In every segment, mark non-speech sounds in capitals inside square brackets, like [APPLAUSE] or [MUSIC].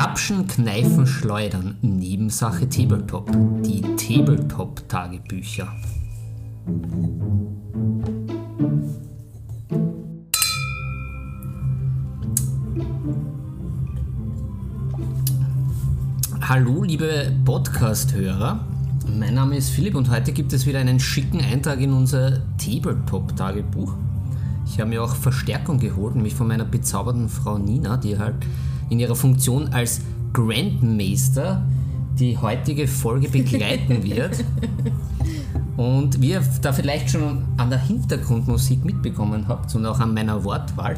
Grapschen, Kneifen, Schleudern, Nebensache Tabletop. Die Tabletop-Tagebücher. Hallo, liebe Podcast-Hörer. Mein Name ist Philipp und heute gibt es wieder einen schicken Eintrag in unser Tabletop-Tagebuch. Ich habe mir auch Verstärkung geholt, nämlich von meiner bezaubernden Frau Nina, die halt in ihrer Funktion als Grandmaster die heutige Folge [LAUGHS] begleiten wird. Und wie ihr da vielleicht schon an der Hintergrundmusik mitbekommen habt und auch an meiner Wortwahl,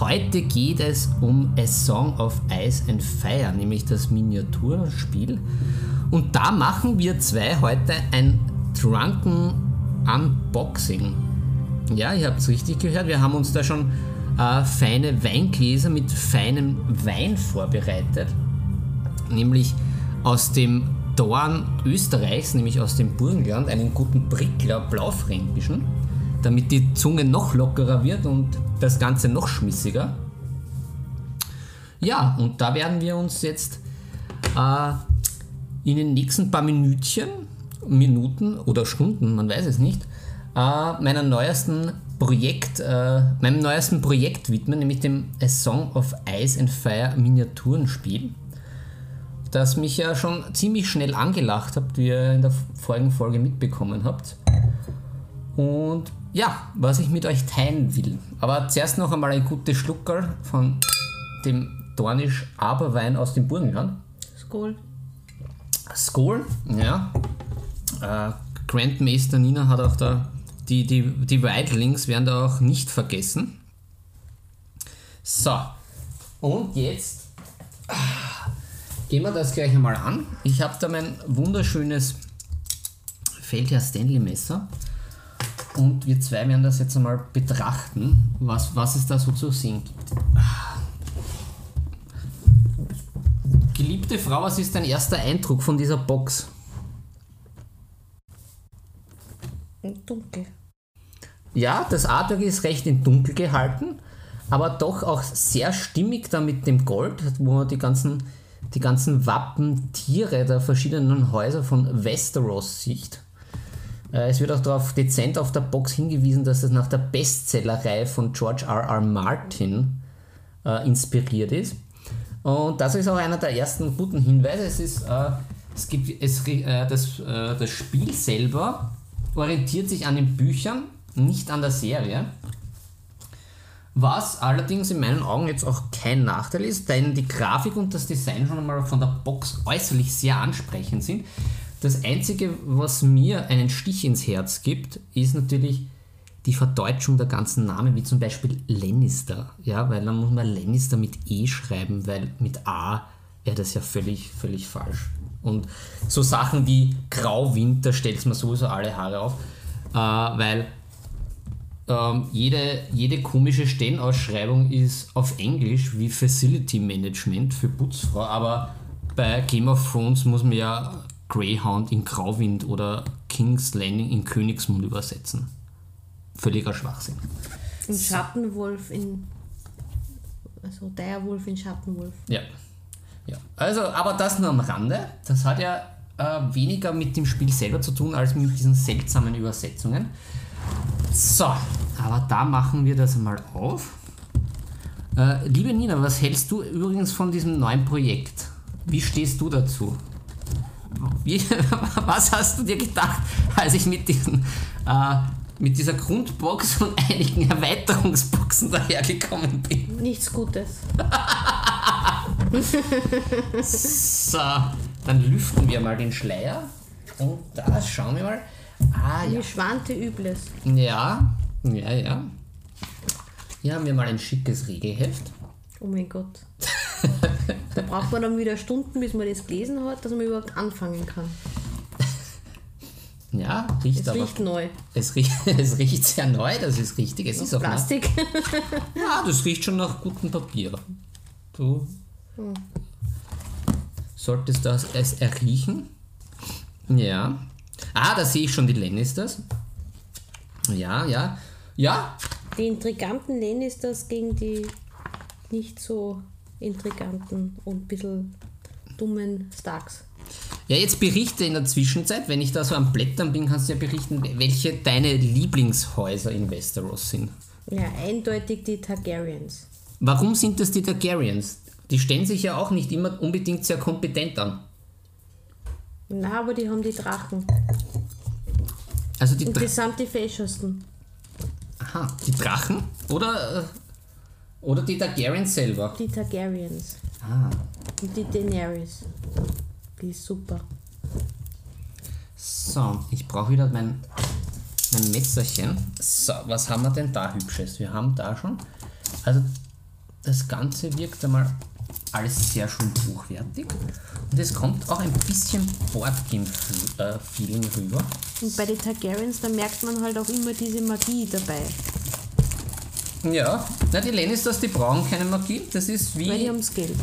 heute geht es um A Song of Ice and Fire, nämlich das Miniaturspiel. Und da machen wir zwei heute ein Drunken Unboxing. Ja, ihr habt es richtig gehört, wir haben uns da schon äh, feine Weingläser mit feinem Wein vorbereitet. Nämlich aus dem Dorn Österreichs, nämlich aus dem Burgenland, einen guten Prickler Blaufränkischen, damit die Zunge noch lockerer wird und das Ganze noch schmissiger. Ja, und da werden wir uns jetzt äh, in den nächsten paar Minütchen, Minuten oder Stunden, man weiß es nicht, äh, meiner neuesten Projekt, äh, meinem neuesten Projekt widmen, nämlich dem A Song of Ice and Fire Miniaturenspiel, das mich ja schon ziemlich schnell angelacht habt, wie ihr in der vorigen Folge mitbekommen habt. Und ja, was ich mit euch teilen will. Aber zuerst noch einmal ein gutes Schluckerl von dem Dornisch Aberwein aus dem Burgenland. Skol. Skol, ja. Äh, Grandmaster Nina hat auch da die, die, die Wildlings werden da auch nicht vergessen. So, und jetzt ah, gehen wir das gleich einmal an. Ich habe da mein wunderschönes Feldherr Stanley Messer und wir zwei werden das jetzt einmal betrachten, was, was es da so zu sehen gibt. Geliebte Frau, was ist dein erster Eindruck von dieser Box? Dunkel. Ja, das Artwork ist recht in dunkel gehalten, aber doch auch sehr stimmig da mit dem Gold, wo man die ganzen, die ganzen Wappentiere der verschiedenen Häuser von Westeros sieht. Äh, es wird auch darauf dezent auf der Box hingewiesen, dass es nach der Bestsellerreihe von George R. R. Martin äh, inspiriert ist. Und das ist auch einer der ersten guten Hinweise. Es ist, äh, es gibt, es, äh, das, äh, das Spiel selber orientiert sich an den Büchern, nicht an der Serie. Was allerdings in meinen Augen jetzt auch kein Nachteil ist, denn die Grafik und das Design schon einmal von der Box äußerlich sehr ansprechend sind. Das Einzige, was mir einen Stich ins Herz gibt, ist natürlich die Verdeutschung der ganzen Namen, wie zum Beispiel Lannister. Ja, weil dann muss man Lannister mit E schreiben, weil mit A wäre das ja völlig, völlig falsch. Und so Sachen wie Grauwind, da stellt man sowieso alle Haare auf, äh, weil ähm, jede, jede komische Stellenausschreibung ist auf Englisch wie Facility Management für Putzfrau, aber bei Game of Thrones muss man ja Greyhound in Grauwind oder King's Landing in Königsmund übersetzen. Völliger Schwachsinn. Und Schattenwolf in. Also Direwolf in Schattenwolf. Ja. Ja, also, aber das nur am Rande. Das hat ja äh, weniger mit dem Spiel selber zu tun, als mit diesen seltsamen Übersetzungen. So, aber da machen wir das mal auf. Äh, liebe Nina, was hältst du übrigens von diesem neuen Projekt? Wie stehst du dazu? Wie, [LAUGHS] was hast du dir gedacht, als ich mit, diesen, äh, mit dieser Grundbox und einigen Erweiterungsboxen dahergekommen bin? Nichts Gutes. [LAUGHS] so, dann lüften wir mal den Schleier. Und da schauen wir mal. Ah, Eine ja. Schwante Übles. Ja, ja, ja. Hier haben wir mal ein schickes Regelheft. Oh mein Gott. da braucht man dann wieder Stunden, bis man das gelesen hat, dass man überhaupt anfangen kann. Ja, riecht Es aber. riecht neu. Es riecht, [LAUGHS] es riecht sehr neu, das ist richtig. Es ist auch nach, Plastik. [LAUGHS] Ja, das riecht schon nach gutem Papier. Du solltest das es erriechen. Ja. Ah, da sehe ich schon die Lannisters. Ja, ja. Ja, Die intriganten Lannisters gegen die nicht so intriganten und ein bisschen dummen Starks. Ja, jetzt berichte in der Zwischenzeit, wenn ich da so am Blättern bin, kannst du ja berichten, welche deine Lieblingshäuser in Westeros sind. Ja, eindeutig die Targaryens. Warum sind das die Targaryens? Die stellen sich ja auch nicht immer unbedingt sehr kompetent an. Na, aber die haben die Drachen. Also die, Und die sind die feschesten. Aha, die Drachen oder, äh, oder die Targaryens selber? Die Targaryens. Ah. Und die Daenerys. Die ist super. So, ich brauche wieder mein, mein Messerchen. So, was haben wir denn da Hübsches? Wir haben da schon. Also, das Ganze wirkt einmal alles sehr schön hochwertig. Und es kommt auch ein bisschen Boardgame-Feeling rüber. Und bei den Targaryens, da merkt man halt auch immer diese Magie dabei. Ja, na, die Lannisters, die brauchen keine Magie. Das ist Weil die wie. haben's Geld.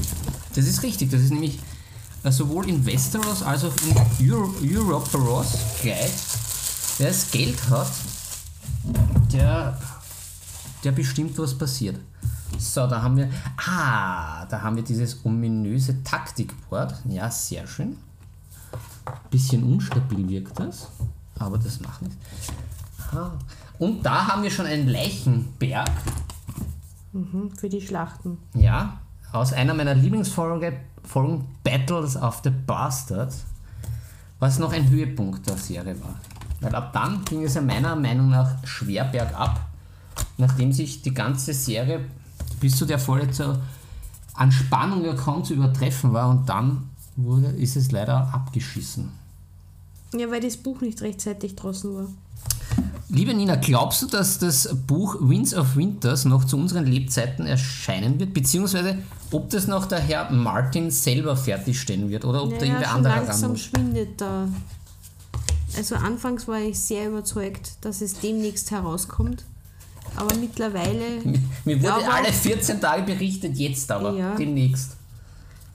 Das ist richtig. Das ist nämlich äh, sowohl in Westeros als auch in Euro Europeros gleich. Wer das Geld hat, der, der bestimmt, was passiert. So, da haben wir. Ah, da haben wir dieses ominöse Taktikboard. Ja, sehr schön. Bisschen unstabil wirkt das, aber das macht nichts. Und da haben wir schon einen Leichenberg. Mhm, für die Schlachten. Ja, aus einer meiner Lieblingsfolgen Folgen Battles of the Bastards, was noch ein Höhepunkt der Serie war. Weil ab dann ging es ja meiner Meinung nach schwer bergab, nachdem sich die ganze Serie bis zu der Folge zu, an Spannung ja kaum zu übertreffen war und dann wurde, ist es leider abgeschissen. Ja, weil das Buch nicht rechtzeitig draußen war. Liebe Nina, glaubst du, dass das Buch Winds of Winters noch zu unseren Lebzeiten erscheinen wird? Beziehungsweise ob das noch der Herr Martin selber fertigstellen wird oder ob da Naja, irgendwer schon anderer ran langsam muss? schwindet da. Also anfangs war ich sehr überzeugt, dass es demnächst herauskommt. Aber mittlerweile, [LAUGHS] Mir wurde Aber- alle 14 Tage berichtet, jetzt aber, Ja. demnächst.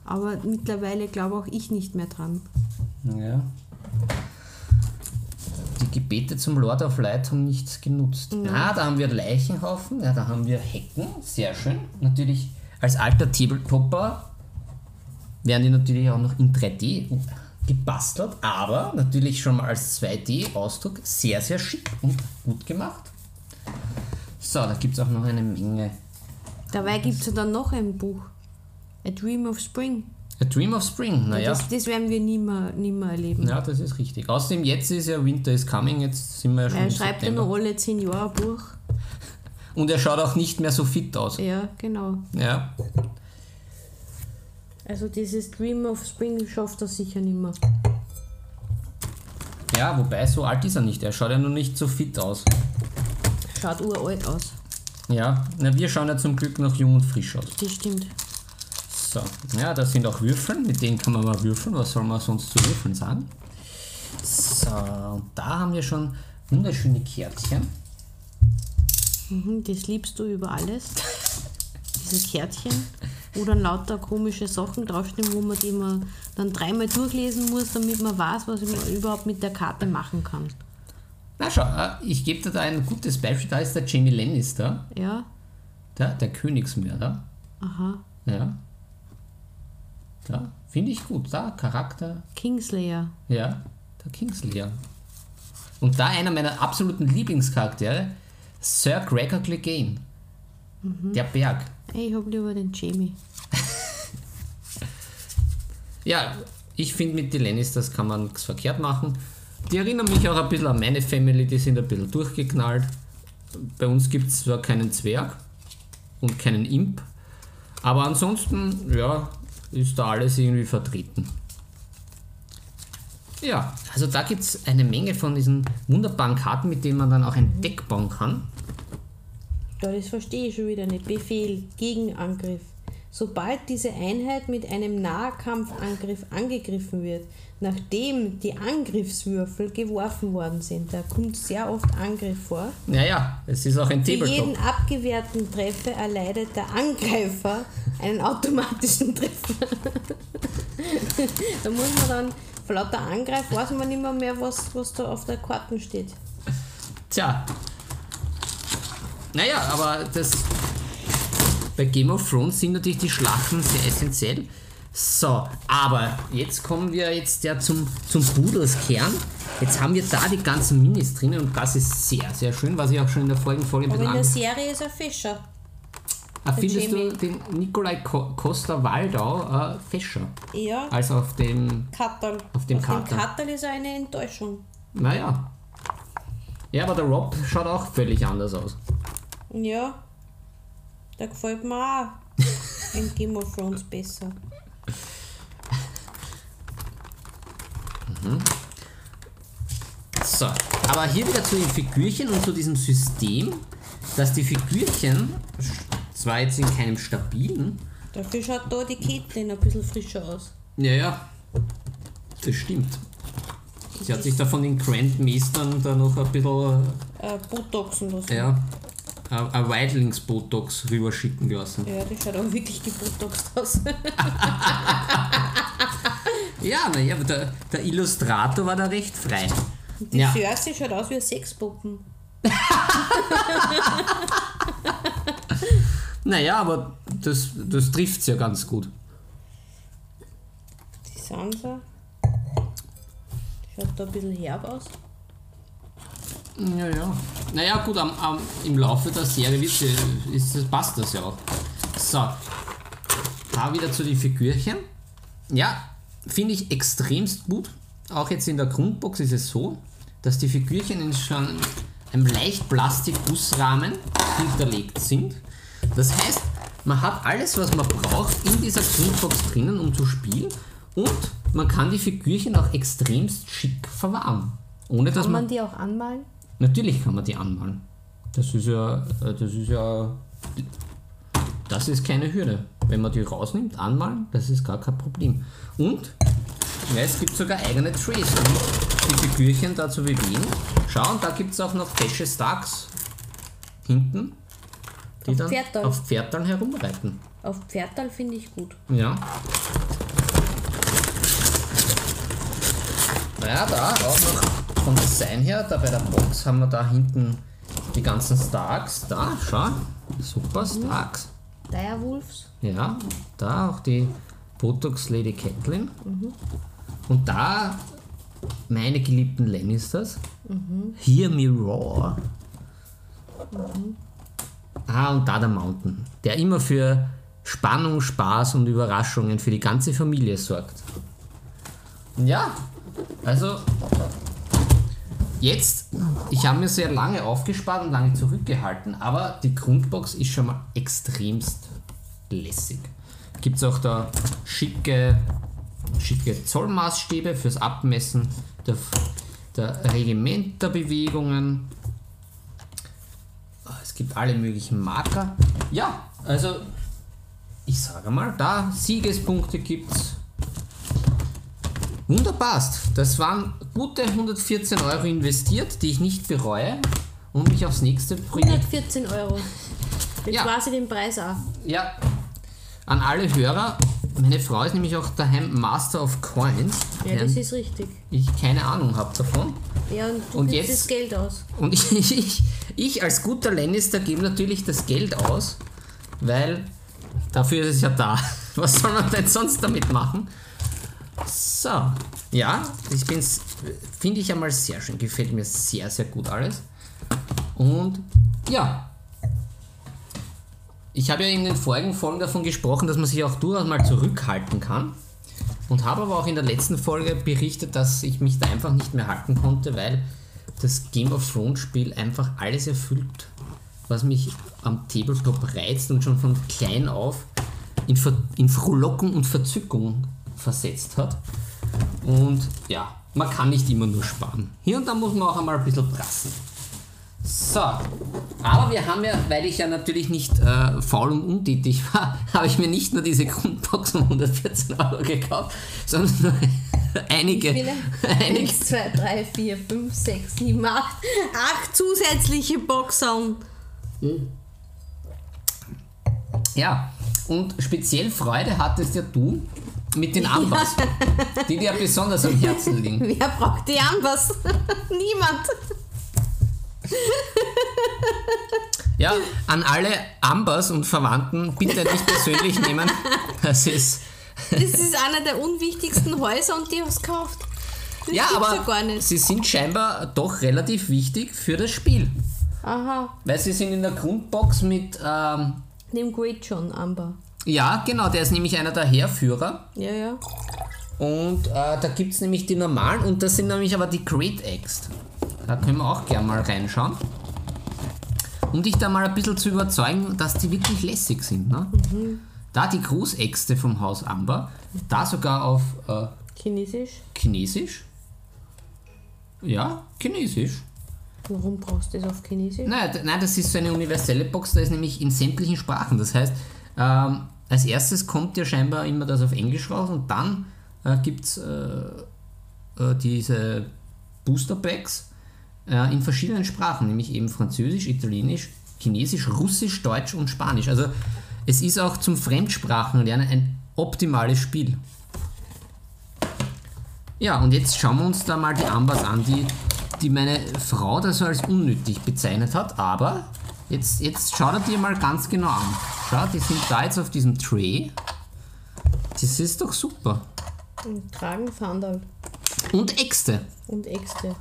aber mittlerweile glaube auch ich nicht mehr dran. Ja. Die Gebete zum Lord of Light haben nichts genutzt. Ah, da haben wir Leichenhaufen, ja, da haben wir Hecken, sehr schön. Natürlich als alter Tabletopper werden die natürlich auch noch in 3D gebastelt, aber natürlich schon mal als 2D-Ausdruck sehr, sehr schick und gut gemacht. So, da gibt es auch noch eine Menge. Dabei gibt es ja dann noch ein Buch. A Dream of Spring. A Dream of Spring, naja. Das, das werden wir nie mehr, nie mehr erleben. Ja, das ist richtig. Außerdem, jetzt ist ja Winter is Coming, jetzt sind wir ja schon er schreibt ja nur alle zehn Jahre ein Buch. [LAUGHS] Und er schaut auch nicht mehr so fit aus. Ja, genau. Ja. Also dieses Dream of Spring schafft er sicher nicht mehr. Ja, wobei so alt ist er nicht. Er schaut ja nur nicht so fit aus. Schaut uralt aus. Ja, na, wir schauen ja zum Glück noch jung und frisch aus. Das stimmt. So, ja, da sind auch Würfel, mit denen kann man mal würfeln. Was soll man sonst zu Würfeln sagen? So, und da haben wir schon wunderschöne Kärtchen. Mhm, das liebst du über alles. [LAUGHS] Diese Kärtchen, wo dann lauter komische Sachen draufstehen, wo man die mal dann dreimal durchlesen muss, damit man weiß, was man überhaupt mit der Karte machen kann. Na schau, äh, ich gebe dir da ein gutes Beispiel. Da ist der Jamie Lannister, Ja? der, der Königsmörder. Aha. Ja. Ja, finde ich gut. Da, Charakter, Kingslayer. Ja, der Kingslayer. Und da einer meiner absoluten Lieblingscharaktere, Sir Gregor Clegane. Der Berg. Ich hab lieber den Jamie. [LAUGHS] Ja, ich finde mit den Lannisters kann man nichts verkehrt machen. Die erinnern mich auch ein bisschen an meine Family, die sind ein bisschen durchgeknallt. Bei uns gibt es zwar keinen Zwerg und keinen Imp, aber ansonsten, ja, ist da alles irgendwie vertreten. Ja, also da gibt es eine Menge von diesen wunderbaren Karten, mit denen man dann auch ein Deck bauen kann. Ja, das verstehe ich schon wieder nicht. Befehl, Gegenangriff. Sobald diese Einheit mit einem Nahkampfangriff angegriffen wird, nachdem die Angriffswürfel geworfen worden sind, da kommt sehr oft Angriff vor. Naja, es ist auch ein Für Tabletop. jeden abgewehrten Treffer erleidet der Angreifer einen automatischen Treffer. [LAUGHS] da muss man dann, vor lauter Angreif weiß man nicht mehr, mehr was, was da auf der Karte steht. Tja. Naja, aber das. Bei Game of Thrones sind natürlich die Schlachten sehr essentiell. So, aber jetzt kommen wir jetzt ja zum, zum Pudelskern. Jetzt haben wir da die ganzen Minis drinnen und das ist sehr, sehr schön, was ich auch schon in der vorigen Folge Aber in der Serie ist er Fischer. Ah, Findest Jamie. du den Nikolai Ko Costa Waldau äh, fescher Ja, als auf dem. Katterl. Auf dem Auf dem Katterl ist er eine Enttäuschung. Naja. Ja, aber der Rob schaut auch völlig anders aus. Ja, der gefällt mir auch in Game of Thrones besser. So, aber hier wieder zu den Figürchen und zu diesem System, dass die Figürchen, zwar jetzt in keinem stabilen, Dafür schaut da die Caitlin ein bisschen frischer aus. ja, ja, das stimmt. Sie hat sich da von den Grandmeistern da noch ein bisschen, Äh, Botoxen lassen. ja, ein ein Weitlings-Botox rüberschicken lassen. Ja, die schaut auch wirklich gebotoxt aus. [LAUGHS] Ja, naja, aber der, der Illustrator war da recht frei. Die Ja. Schaut aus wie eine Sexpuppen. [LAUGHS] Naja, aber das, das trifft ja ganz gut. Die Sansa schaut da ein bisschen herb aus. Ja, ja. Naja, gut, am, am, im Laufe der Serie wird, sie- ist, das passt das ja auch. So. Da wieder zu den Figürchen. Ja, finde ich extremst gut. Auch jetzt in der Grundbox ist es so, dass die Figürchen in schon einem leicht Plastikgussrahmen hinterlegt sind. Das heißt, man hat alles, was man braucht, in dieser Grundbox drinnen, um zu spielen. Und man kann die Figürchen auch extremst schick verwahren. Ohne dass Kann man man die auch anmalen? Natürlich kann man die anmalen. Das ist ja, äh, das ist ja, das ist keine Hürde. Wenn man die rausnimmt, anmalen, das ist gar kein Problem. Und ja, es gibt sogar eigene Trays, um die Figürchen da zu bewegen. Schau, und da gibt es auch noch fesche Starks hinten, die Auf dann Pferdal. auf Pferdern herumreiten. Auf Pferdal finde ich gut. Ja. Naja, da auch noch vom Design her, da bei der Box haben wir da hinten die ganzen Starks. Da, schau, super Starks. Direwolves. Ja, da auch die Botox Lady Catelyn. Und da meine geliebten Lannisters. Hear me roar. Ah, und da der Mountain, der immer für Spannung, Spaß und Überraschungen für die ganze Familie sorgt. Ja, also jetzt, ich habe mir sehr lange aufgespart und lange zurückgehalten, aber die Grundbox ist schon mal extremst lässig. Gibt es auch da schicke, schicke Zollmaßstäbe fürs Abmessen der, der Regimenterbewegungen. Es gibt alle möglichen Marker. Ja, also ich sage mal, da Siegespunkte gibt's. Wunderbar. Das waren gute 114 Euro investiert, die ich nicht bereue und mich aufs nächste Projekt 114 Euro. Jetzt Ja. ich den Preis auch. Ja, an alle Hörer. Meine Frau ist nämlich auch daheim Master of Coins, Ja, das ist richtig. ich keine Ahnung habe davon. Ja, und du Und gibst jetzt- das Geld aus. Und [LAUGHS] ich, ich, ich als guter Lannister gebe natürlich das Geld aus, weil dafür ist es ja da. [LAUGHS] Was soll man denn sonst damit machen? So, ja, ich bin's, finde ich einmal sehr schön, gefällt mir sehr, sehr gut alles. Und ja, ich habe ja in den vorigen Folgen davon gesprochen, dass man sich auch durchaus mal zurückhalten kann. Und habe aber auch in der letzten Folge berichtet, dass ich mich da einfach nicht mehr halten konnte, weil das Game of Thrones Spiel einfach alles erfüllt, was mich am Tabletop reizt und schon von klein auf in, Ver in Frohlocken und Verzückung versetzt hat. Und ja, man kann nicht immer nur sparen. Hier und da muss man auch einmal ein bisschen prassen. So, aber wir haben ja, weil ich ja natürlich nicht äh, faul und untätig war, [LAUGHS] habe ich mir nicht nur diese Grundbox um 114 Euro gekauft, sondern noch [LAUGHS] einige, Viele? [LAUGHS] einige 1, 2, 3, 4, 5, 6, 7, 8. 8 zusätzliche Boxern. Ja, und speziell Freude hattest ja du mit den Ambas, die dir besonders am Herzen liegen. Wer braucht die Ambers? [LAUGHS] Niemand. Ja, an alle Ambers und Verwandten bitte nicht persönlich nehmen. Das ist. Das ist einer der unwichtigsten Häuser und die haben es gekauft. Das ja, aber ja sie sind scheinbar doch relativ wichtig für das Spiel. Aha, Weil sie sind in der Grundbox mit. Ähm, dem Great John Amber. Ja, genau, der ist nämlich einer der Heerführer. Ja, ja. Und äh, da gibt es nämlich die normalen und das sind nämlich aber die Great Axe. Da können wir auch gerne mal reinschauen. Um dich da mal ein bisschen zu überzeugen, dass die wirklich lässig sind. Ne? Da die Großäxte vom Haus Amber, da sogar auf äh, Chinesisch. Chinesisch. Ja, Chinesisch. Warum brauchst du das auf Chinesisch? Nein, nein, das ist so eine universelle Box, da ist nämlich in sämtlichen Sprachen. Das heißt, ähm, als erstes kommt ja scheinbar immer das auf Englisch raus und dann äh, gibt es äh, äh, diese Booster Packs äh, in verschiedenen Sprachen, nämlich eben Französisch, Italienisch, Chinesisch, Russisch, Deutsch und Spanisch. Also es ist auch zum Fremdsprachenlernen ein optimales Spiel. Ja, und jetzt schauen wir uns da mal die Ambers an, die, die meine Frau da so als unnötig bezeichnet hat, aber jetzt, jetzt schau dir mal ganz genau an. Schau, die sind da jetzt auf diesem Tray. Das ist doch super. Und tragen Fandal Und Äxte. und Äxte.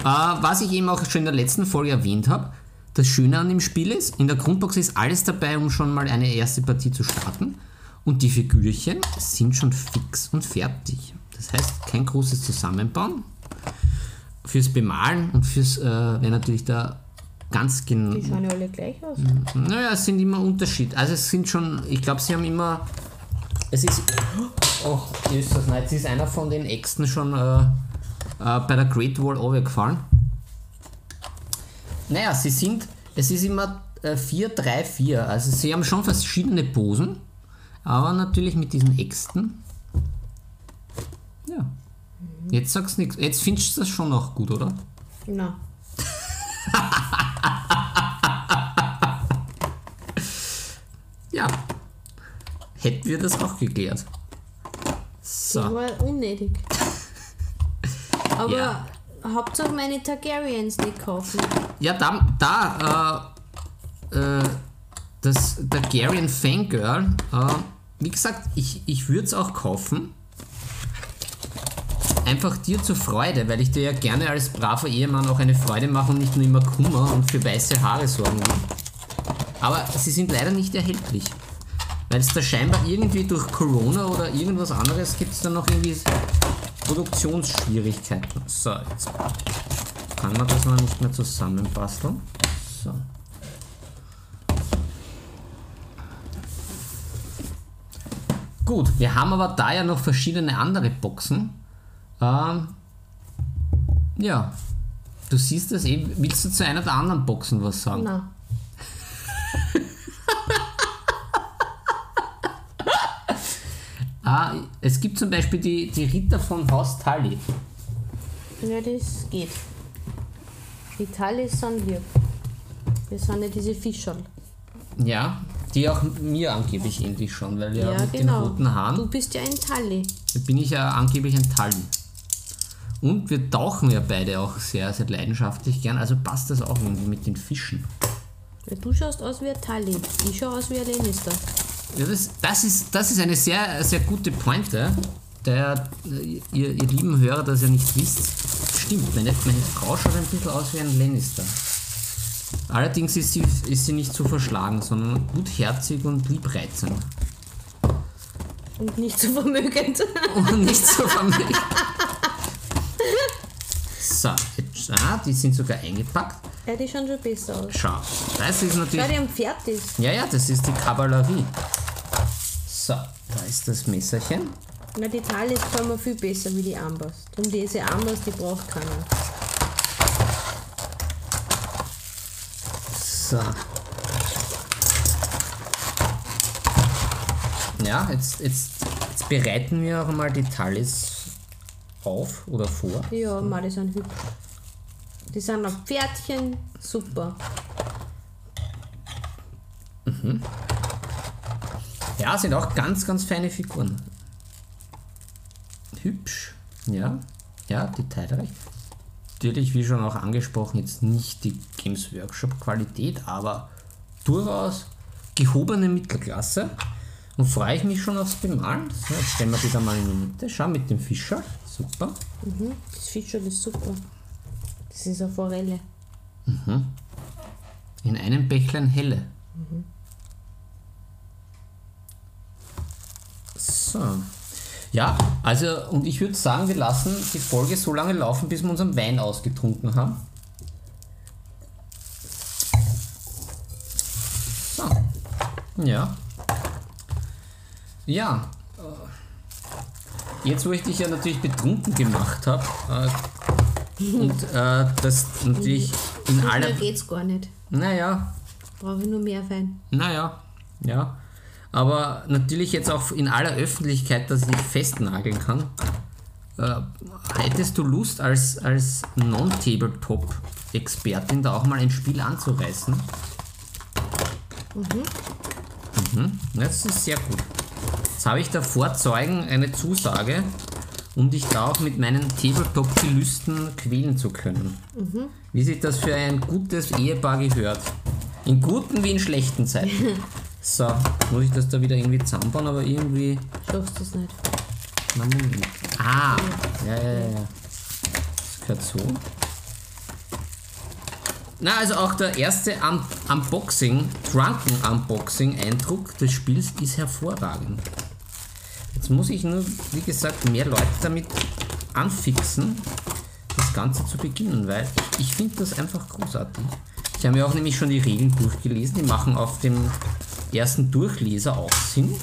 Äh, was ich eben auch schon in der letzten Folge erwähnt habe, das Schöne an dem Spiel ist, in der Grundbox ist alles dabei, um schon mal eine erste Partie zu starten. Und die Figürchen sind schon fix und fertig. Das heißt, kein großes Zusammenbauen. Fürs Bemalen und fürs, äh, wäre natürlich da ganz genau. Die schauen ja alle gleich aus. Naja, es sind immer Unterschied. Also es sind schon, ich glaube, sie haben immer. Es ist. Oh, ist das nicht. Jetzt ist einer von den Äxten schon äh, äh, bei der Great Wall runtergefallen. Naja, sie sind. Es ist immer äh, 4, 3, 4. Also sie haben schon verschiedene Posen, aber natürlich mit diesen Äxten. Ja. Jetzt sagst du nichts. Jetzt findest du das schon noch gut, oder? Na, Hätten wir das auch geklärt. das So. war unnötig. [LAUGHS] Aber Ja. Hauptsache meine Targaryens nicht kaufen. Ja, da, da äh, äh, das Targaryen Fangirl, äh, wie gesagt, ich, ich würde es auch kaufen. Einfach dir zur Freude, weil ich dir ja gerne als braver Ehemann auch eine Freude mache und nicht nur immer Kummer und für weiße Haare sorgen will. Aber sie sind leider nicht erhältlich. Weil es da scheinbar irgendwie durch Corona oder irgendwas anderes gibt es da noch irgendwie Produktionsschwierigkeiten. So, jetzt kann man das noch nicht mehr zusammenbasteln. So. Gut, wir haben aber da ja noch verschiedene andere Boxen. Ähm, ja, du siehst das eben. Willst du zu einer der anderen Boxen was sagen? Na, Es gibt zum Beispiel die, die Ritter von Haus Tully. ja, das geht. Die Talis sind lieb. Das sind ja diese Fischerl. Ja, die auch mir angeblich ähnlich schon, weil ja, Ja, mit genau. den roten Haaren Du bist ja ein Tali. bin ich ja angeblich ein Tully. Und wir tauchen ja beide auch sehr, sehr leidenschaftlich gern, also passt das auch irgendwie mit den Fischen. Du schaust aus wie ein Tali. Ich schaue aus wie ein Lannister. Ja, das, das, ist, das ist eine sehr, sehr gute Pointe, der ihr, ihr lieben Hörer das ja nicht wisst. Stimmt, meine, meine Frau schaut ein bisschen aus wie ein Lannister. Allerdings ist sie, ist sie nicht so verschlagen, sondern gutherzig und liebreizend. Und nicht so vermögend. Und nicht so vermögend. [LAUGHS] So, jetzt, ah, die sind sogar eingepackt. Ja, die schauen schon besser aus. Schau, das ist Schau, natürlich. die haben fertig. Ja, ja, das ist die Kavallerie. So, da ist das Messerchen. Na, die Talis gefallen mir viel besser wie die Ambers. Und diese Ambers, die braucht keiner. So. Ja, jetzt, jetzt, jetzt bereiten wir auch mal die Talis auf oder vor. Ja, mal die sind hübsch. Die sind auf Pferdchen, super. Ja, sind auch ganz, ganz feine Figuren. Hübsch. Ja, ja, detailreich. Natürlich, wie schon auch angesprochen, jetzt nicht die Games Workshop Qualität, aber durchaus gehobene Mittelklasse. Und freue ich mich schon aufs Bemalen. So, jetzt stellen wir die da mal in die Mitte. Schau mit dem Fischer. Super. Mhm. Das Fischer, ist super. Das ist eine Forelle. In einem Bächlein helle. So. Ja, also, und ich würde sagen, wir lassen die Folge so lange laufen, bis wir unseren Wein ausgetrunken haben. So. Ja. Ja. äh, Jetzt, wo ich dich ja natürlich betrunken gemacht habe, äh, und äh, das natürlich in So aller. geht's gar nicht. Naja, Brauche ich nur mehr Wein. naja, ja. Aber natürlich jetzt auch in aller Öffentlichkeit, dass ich festnageln kann. Äh, hättest du Lust, als, als Non-Tabletop-Expertin da auch mal ein Spiel anzureißen? Mhm. Das ist sehr gut. Jetzt habe ich davor Zeugen eine Zusage, um dich da auch mit meinen Tabletop-Gelüsten quälen zu können. Wie sich das für ein gutes Ehepaar gehört. In guten wie in schlechten Zeiten. [LAUGHS] So, muss ich das da wieder irgendwie zusammenbauen, aber irgendwie. Schaffst du es nicht. Na, Moment. Ah! Ja, ja, ja, ja. Das gehört so. Na, also auch der erste Un Unboxing, Drunken Unboxing-Eindruck des Spiels ist hervorragend. Jetzt muss ich nur, wie gesagt, mehr Leute damit anfixen, das Ganze zu beginnen, weil ich finde das einfach großartig. Ich habe mir auch nämlich schon die Regeln durchgelesen, die machen auf dem ersten Durchleser auch Sinn.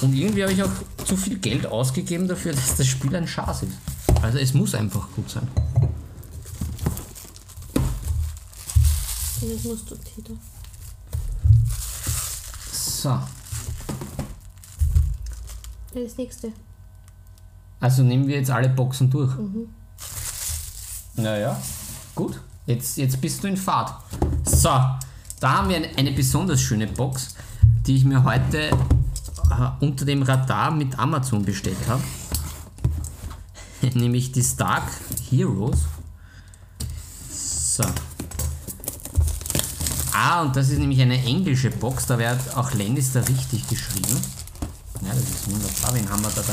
Und irgendwie habe ich auch zu viel Geld ausgegeben dafür, dass das Spiel ein Schatz ist. Also es muss einfach gut sein. Das musst du, Tito. So, Das nächste. also nehmen wir jetzt alle Boxen durch. Naja, gut. Jetzt, jetzt bist du in Fahrt. So, da haben wir eine, eine besonders schöne Box, die ich mir heute äh, unter dem Radar mit Amazon bestellt habe. [LAUGHS] Nämlich die Stark Heroes. So. Ah, und das ist nämlich eine englische Box, da wird auch Lannister richtig geschrieben. Ja, das ist wunderbar. Wen haben wir da? da?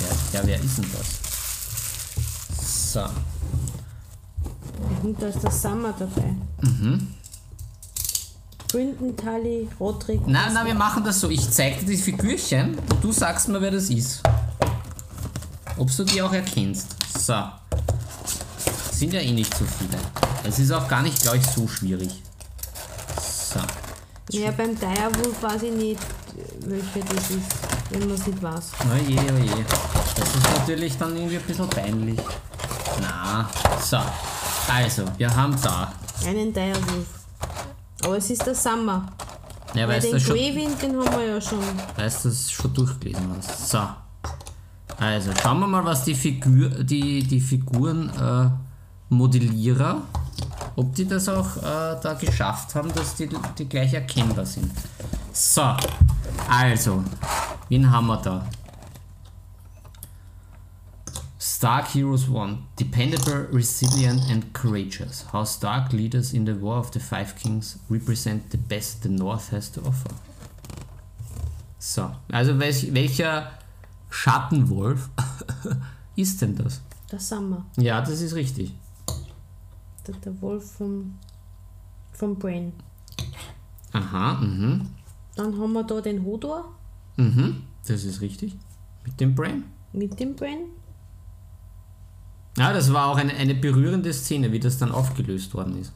Ja, ja, wer ist denn das? So. Und da ist der Summer dabei. Mhm. Brinton, Tully, Roderick. Na, na, wir machen das so. Ich zeige dir die Figürchen und du sagst mir, wer das ist. Ob du die auch erkennst. So. Sind ja eh nicht so viele. Es ist auch gar nicht, glaube ich, so schwierig. So. Ja, beim Direwolf weiß ich nicht, welche das ist, wenn man es nicht weiß. Oje, oje. Das ist natürlich dann irgendwie ein bisschen peinlich. Na, so. Also, wir haben da. Einen Direwolf. Aber es ist der Summer. Ja, Weil weißt den schon, Greywind, den haben wir ja schon. weißt du das schon durchgelesen hast. So. Also, schauen wir mal, was die, Figur, die, die Figuren äh, Modellierer, ob die das auch äh, da geschafft haben, dass die, die gleich erkennbar sind. So, also, wen haben wir da? Stark Heroes 1. Dependable, resilient and courageous. How Stark leaders in the War of the Five Kings represent the best the North has to offer. So, also welch, welcher Schattenwolf [LAUGHS] ist denn das? Der Summer. Ja, das ist richtig. Der, der Wolf vom, vom Brain. Aha, mhm, Dann haben wir da den Hodor mhm, das ist richtig. Mit dem Brain. mit dem Brain. Ja, das war auch eine, eine berührende Szene, wie das dann aufgelöst worden ist.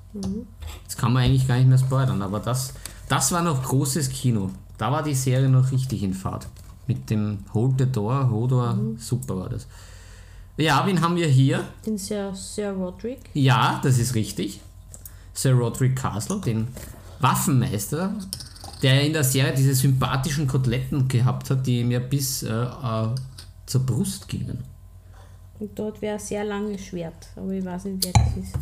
Das kann man eigentlich gar nicht mehr spoilern, aber das, das war noch großes Kino. Da war die Serie noch richtig in Fahrt. Mit dem Hold the Door, Hodor, super war das. Ja, wen haben wir hier? Den Sir, Sir Roderick. Ja, das ist richtig. Sir Roderick Castle, den Waffenmeister, der in der Serie diese sympathischen Koteletten gehabt hat, die mir bis äh, äh, zur Brust gingen. Und dort wäre ein sehr langes Schwert. Aber ich weiß nicht, wer das ist.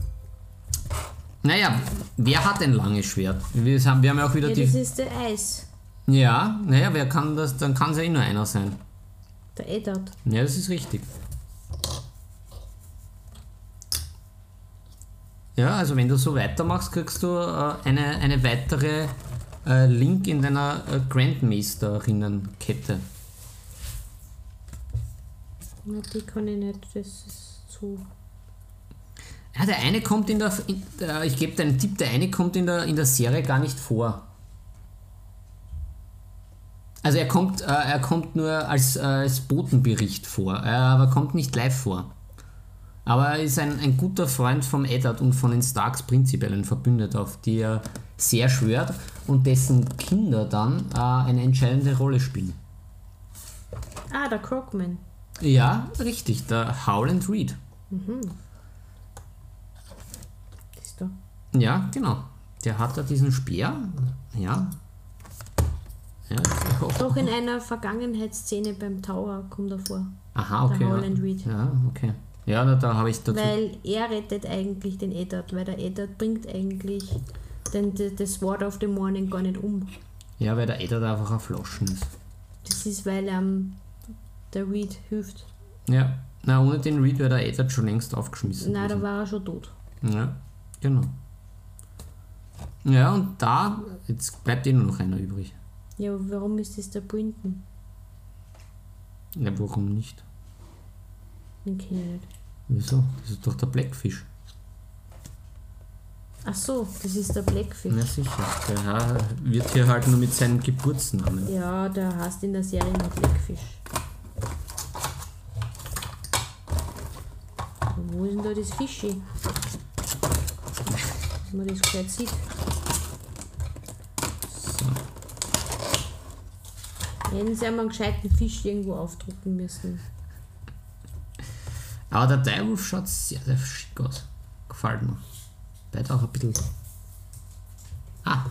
Naja, wer hat ein langes Schwert? Wir haben, wir haben ja auch wieder Ja, das die. ist der Eis. Ja, naja, wer kann das? Dann kann es ja eh nur einer sein. Der Eddard. Ja, das ist richtig. Ja, also wenn du so weitermachst, kriegst du äh, eine, eine weitere äh, Link in deiner äh, Grandmeisterinnen-Kette. Na, die kann ich nicht, das ist zu. Ja, der eine kommt in der, in, äh, ich gebe dir einen Tipp, der eine kommt in der, in der Serie gar nicht vor. Also er kommt, äh, er kommt nur als, äh, als Botenbericht vor, äh, aber kommt nicht live vor. Aber er ist ein, ein guter Freund vom Eddard und von den Starks prinzipiell ein Verbündeter, auf die er sehr schwört und dessen Kinder dann äh, eine entscheidende Rolle spielen. Ah, der Crockman. Ja, richtig, der Howland Reed. Siehst du? Ja, genau. Der hat da diesen Speer. Ja. Ja, ich hoffe. Doch in einer Vergangenheitsszene beim Tower kommt er vor. Aha, okay. Der ja. Howland Reed. Ja, okay. Ja, da, da habe ich dazu. Weil er rettet eigentlich den Eddard, weil der Eddard bringt eigentlich den, den, das Sword of the Morning gar nicht um. Ja, weil der Eddard einfach erfloschen ist. Das ist, weil ähm, der Reed hilft. Ja. Na, ohne den Reed wäre der Eddard schon längst aufgeschmissen. Nein, da war er schon tot. Ja, genau. Ja, und da, jetzt bleibt eh nur noch einer übrig. Ja, aber warum ist das der Brinton? Ja, warum nicht? Den kenn ich nicht. Wieso? Das ist doch der Blackfish. Ach so, das ist der Blackfish. Na sicher. Der ha- wird hier halt nur mit seinem Geburtsnamen. Ja, der heißt in der Serie noch Blackfish. Wo ist denn da das Fischi? Dass man das gescheit sieht. Hätten sie einmal einen gescheiten Fisch irgendwo aufdrucken müssen. Aber der Direwolf schaut sehr, sehr schick aus. Gefällt mir. Bleibt auch ein bisschen. Ah!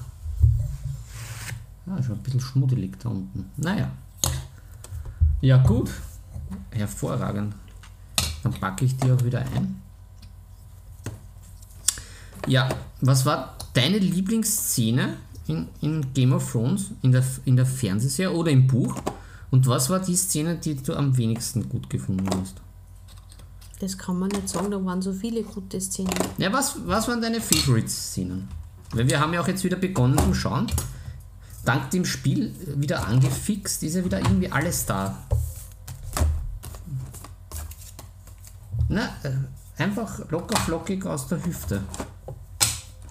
Ah, schon ein bisschen schmuddelig da unten. Naja. Ja, gut. Hervorragend. Dann packe ich die auch wieder ein. Ja, was war deine Lieblingsszene in, in Game of Thrones, in der, in der Fernsehserie oder im Buch? Und was war die Szene, die du am wenigsten gut gefunden hast? Das kann man nicht sagen, da waren so viele gute Szenen. Ja, was, was waren deine Favorite-Szenen? Weil wir haben ja auch jetzt wieder begonnen zu schauen. Dank dem Spiel wieder angefixt, ist ja wieder irgendwie alles da. Na, äh, einfach locker flockig aus der Hüfte.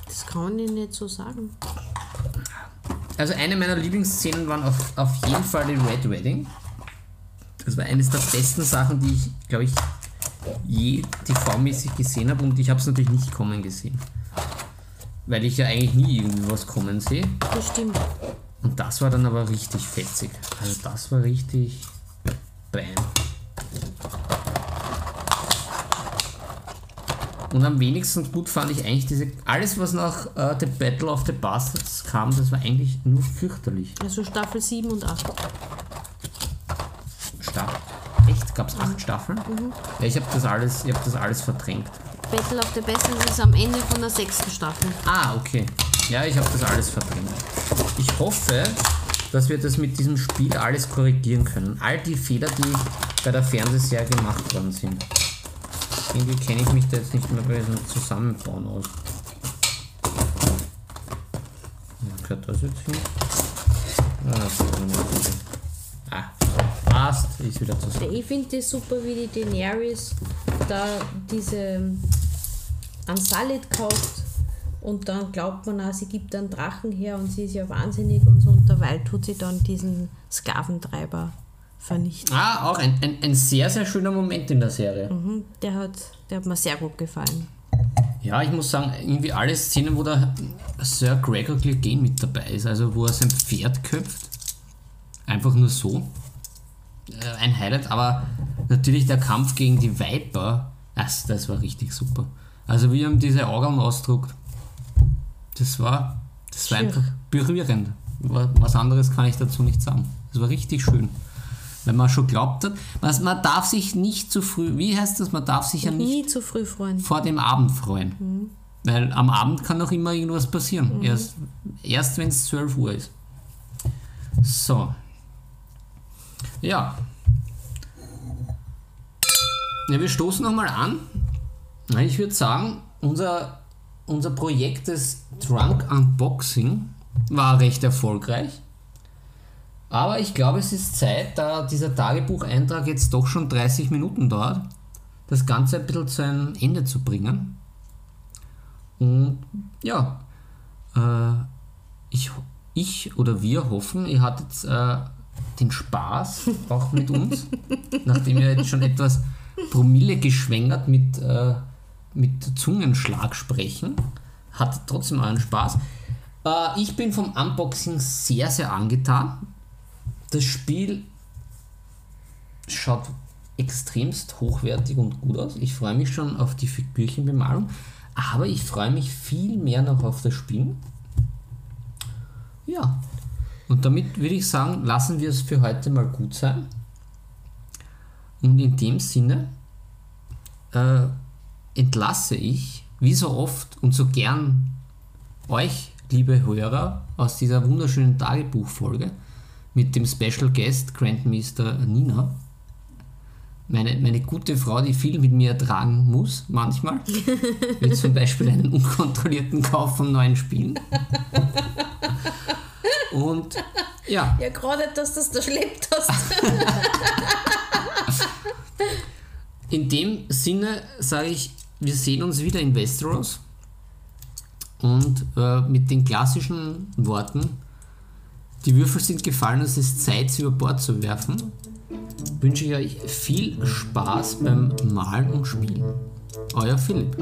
Das kann ich nicht so sagen. Also eine meiner Lieblingsszenen waren auf, auf jeden Fall die Red Wedding. Das war eines der besten Sachen, die ich, glaube ich, je TV-mäßig gesehen habe und ich habe es natürlich nicht kommen gesehen. Weil ich ja eigentlich nie irgendwie was kommen sehe. Das stimmt. Und das war dann aber richtig fetzig. Also das war richtig Bam. Und am wenigsten gut fand ich eigentlich diese. Alles, was nach äh, The Battle of the Bastards kam, das war eigentlich nur fürchterlich. Also Staffel 7 und 8. Gab es acht Staffeln? Ja, ich habe das alles, ich habe das alles verdrängt. Battle of the Bastards ist am Ende von der sechsten Staffel. Ah, okay. Ja, ich habe das alles verdrängt. Ich hoffe, dass wir das mit diesem Spiel alles korrigieren können. All die Fehler, die bei der Fernsehserie gemacht worden sind. Irgendwie kenne ich mich da jetzt nicht mehr bei diesem Zusammenbauen aus. Gehört das jetzt hin? Ah, das ist. Ah, passt, ist wieder zusammen. Ich finde das super, wie die Daenerys da diese an Salad kauft und dann glaubt man auch, sie gibt einen Drachen her und sie ist ja wahnsinnig und so und derweil tut sie dann diesen Skaventreiber vernichten. Ah, auch ein, ein, ein sehr, sehr schöner Moment in der Serie. Mhm, Der hat, der hat mir sehr gut gefallen. Ja, ich muss sagen, irgendwie alle Szenen, wo der Sir Gregor Clegane mit dabei ist, also wo er sein Pferd köpft. Einfach nur so. Äh, Ein Highlight, aber natürlich der Kampf gegen die Viper, das, das war richtig super. Also wie er ihm diese Augen ausdruckt, das war, das war einfach berührend. Wa- Was anderes kann ich dazu nicht sagen. Das war richtig schön. Wenn man schon glaubt hat, was, man darf sich nicht zu früh, wie heißt das, man darf sich ja nicht Nie zu früh freuen. vor dem Abend freuen. Weil am Abend kann noch immer irgendwas passieren. Erst, erst wenn es 12 Uhr ist. So. Ja. Ja, wir stoßen nochmal an. Ich würde sagen, unser unser Projekt des Drunk Unboxing war recht erfolgreich. Aber ich glaube, es ist Zeit, da dieser Tagebucheintrag jetzt doch schon 30 Minuten dauert, das Ganze ein bisschen zu einem Ende zu bringen. Und ja, äh, ich, ich oder wir hoffen, ihr hattet äh, den Spaß auch mit uns, nachdem wir jetzt schon etwas Promille geschwängert mit, äh, mit Zungenschlag sprechen. Hattet trotzdem euren Spaß. Äh, ich bin vom Unboxing sehr, sehr angetan. Das Spiel schaut extremst hochwertig und gut aus. Ich freue mich schon auf die Figürchenbemalung, aber ich freue mich viel mehr noch auf das Spiel. Ja, und damit würde ich sagen, lassen wir es für heute mal gut sein. Und in dem Sinne äh, entlasse ich, wie so oft und so gern, euch, liebe Hörer, aus dieser wunderschönen Tagebuchfolge mit dem Special Guest Grandmeister Nina. Meine, meine gute Frau, die viel mit mir ertragen muss, manchmal. [LAUGHS] Wie zum Beispiel einen unkontrollierten Kauf von neuen Spielen. [LAUGHS] Und [LAUGHS] ja. Ja, gerade, dass du das da schleppt hast. [LAUGHS] In dem Sinne sage ich, wir sehen uns wieder in Westeros. Und äh, mit den klassischen Worten, die Würfel sind gefallen, es ist Zeit, sie über Bord zu werfen, wünsche ich euch viel Spaß beim Malen und Spielen. Euer Philipp.